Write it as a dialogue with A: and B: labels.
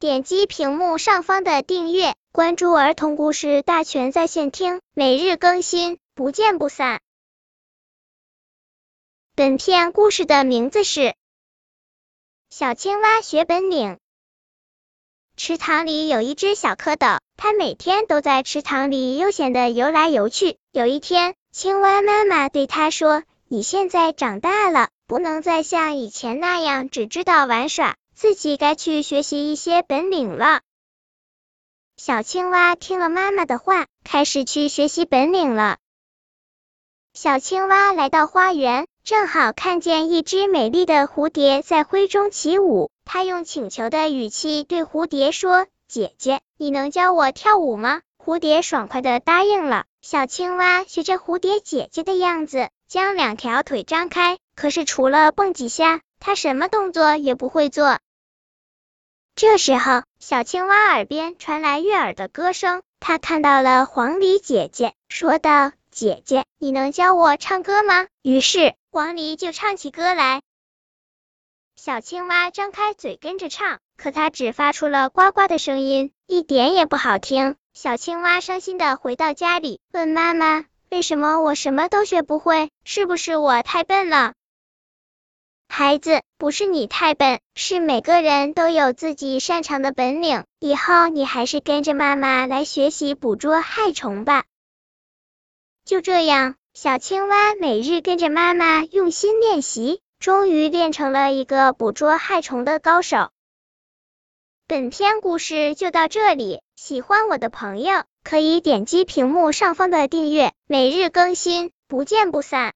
A: 点击屏幕上方的订阅，关注儿童故事大全在线听，每日更新，不见不散。本片故事的名字是《小青蛙学本领》。池塘里有一只小蝌蚪，它每天都在池塘里悠闲的游来游去。有一天，青蛙妈妈对它说：“你现在长大了，不能再像以前那样只知道玩耍。”自己该去学习一些本领了。小青蛙听了妈妈的话，开始去学习本领了。小青蛙来到花园，正好看见一只美丽的蝴蝶在灰中起舞。它用请求的语气对蝴蝶说：“姐姐，你能教我跳舞吗？”蝴蝶爽快的答应了。小青蛙学着蝴蝶姐姐的样子，将两条腿张开，可是除了蹦几下，它什么动作也不会做。这时候，小青蛙耳边传来悦耳的歌声，它看到了黄鹂姐姐，说道：“姐姐，你能教我唱歌吗？”于是，黄鹂就唱起歌来。小青蛙张开嘴跟着唱，可它只发出了呱呱的声音，一点也不好听。小青蛙伤心的回到家里，问妈妈：“为什么我什么都学不会？是不是我太笨了？”孩子，不是你太笨，是每个人都有自己擅长的本领。以后你还是跟着妈妈来学习捕捉害虫吧。就这样，小青蛙每日跟着妈妈用心练习，终于练成了一个捕捉害虫的高手。本篇故事就到这里，喜欢我的朋友可以点击屏幕上方的订阅，每日更新，不见不散。